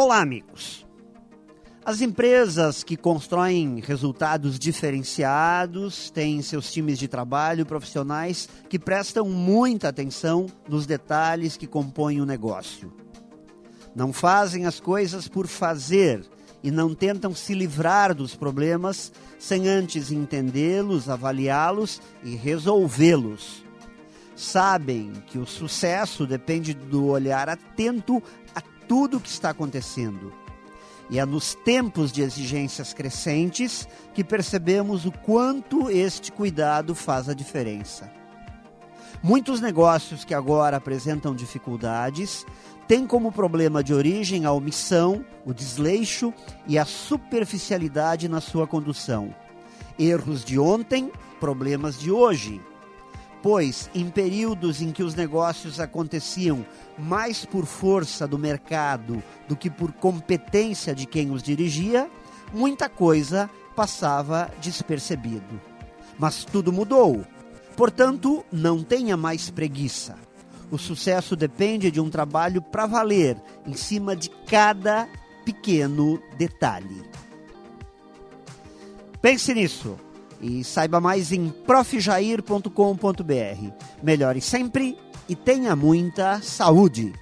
Olá, amigos. As empresas que constroem resultados diferenciados têm seus times de trabalho profissionais que prestam muita atenção nos detalhes que compõem o negócio. Não fazem as coisas por fazer e não tentam se livrar dos problemas sem antes entendê-los, avaliá-los e resolvê-los. Sabem que o sucesso depende do olhar atento a tudo o que está acontecendo. E é nos tempos de exigências crescentes que percebemos o quanto este cuidado faz a diferença. Muitos negócios que agora apresentam dificuldades têm como problema de origem a omissão, o desleixo e a superficialidade na sua condução. Erros de ontem, problemas de hoje pois em períodos em que os negócios aconteciam mais por força do mercado do que por competência de quem os dirigia, muita coisa passava despercebido. Mas tudo mudou. Portanto, não tenha mais preguiça. O sucesso depende de um trabalho para valer em cima de cada pequeno detalhe. Pense nisso e saiba mais em profjair.com.br. Melhore sempre e tenha muita saúde!